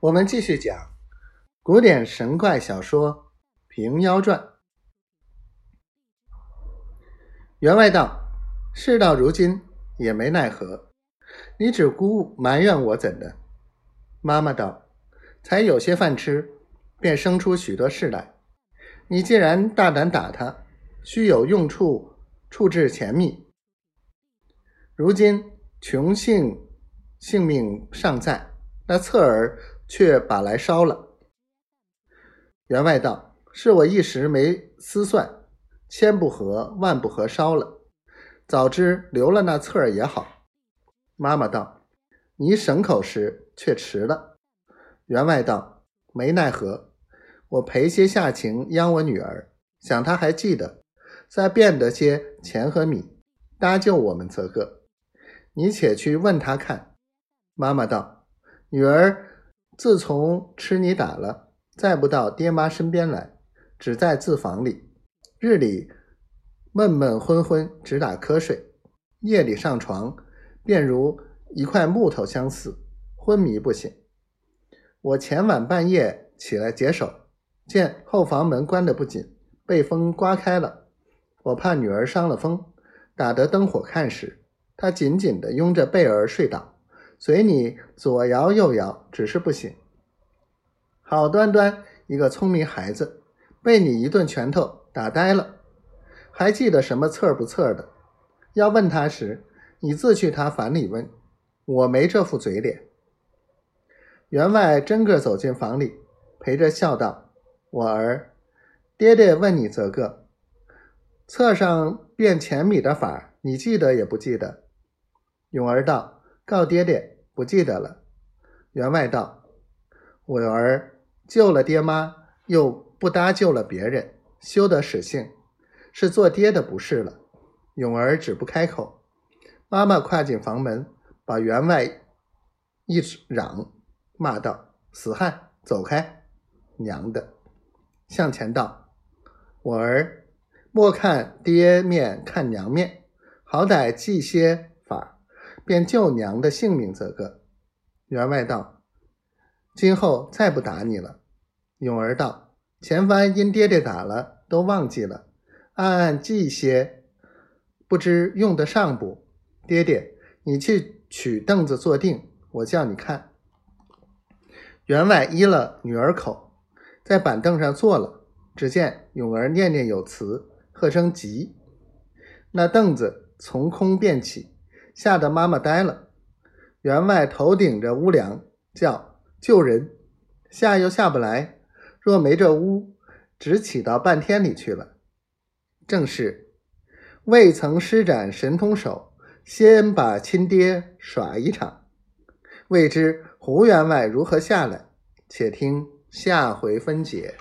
我们继续讲古典神怪小说《平妖传》。员外道：“事到如今也没奈何，你只顾埋怨我怎的？”妈妈道：“才有些饭吃，便生出许多事来。你既然大胆打他，须有用处，处置钱密。如今穷幸性命尚在，那侧儿。”却把来烧了。员外道：“是我一时没思算，千不合万不合，烧了。早知留了那册儿也好。”妈妈道：“你省口时却迟了。”员外道：“没奈何，我赔些下情央我女儿，想她还记得，再变得些钱和米，搭救我们则个。你且去问他看。”妈妈道：“女儿。”自从吃你打了，再不到爹妈身边来，只在自房里，日里闷闷昏昏，直打瞌睡；夜里上床，便如一块木头相似，昏迷不醒。我前晚半夜起来解手，见后房门关得不紧，被风刮开了。我怕女儿伤了风，打得灯火看时，她紧紧地拥着贝儿睡倒。随你左摇右摇，只是不醒。好端端一个聪明孩子，被你一顿拳头打呆了，还记得什么刺儿不刺儿的？要问他时，你自去他房里问，我没这副嘴脸。员外真个走进房里，陪着笑道：“我儿，爹爹问你则个，册上变钱米的法，你记得也不记得？”永儿道。告爹爹，不记得了。员外道：“我儿救了爹妈，又不搭救了别人，休得使性，是做爹的不是了。”永儿只不开口。妈妈跨进房门，把员外一嚷，骂道：“死汉，走开！娘的！”向前道：“我儿莫看爹面，看娘面，好歹记些。”便救娘的性命，则个。员外道：“今后再不打你了。”永儿道：“前番因爹爹打了，都忘记了，暗暗记些，不知用得上不？爹爹，你去取凳子坐定，我叫你看。”员外依了女儿口，在板凳上坐了。只见永儿念念有词，喝声急，那凳子从空变起。吓得妈妈呆了，员外头顶着屋梁叫救人，下又下不来。若没这屋，只起到半天里去了。正是未曾施展神通手，先把亲爹耍一场。未知胡员外如何下来？且听下回分解。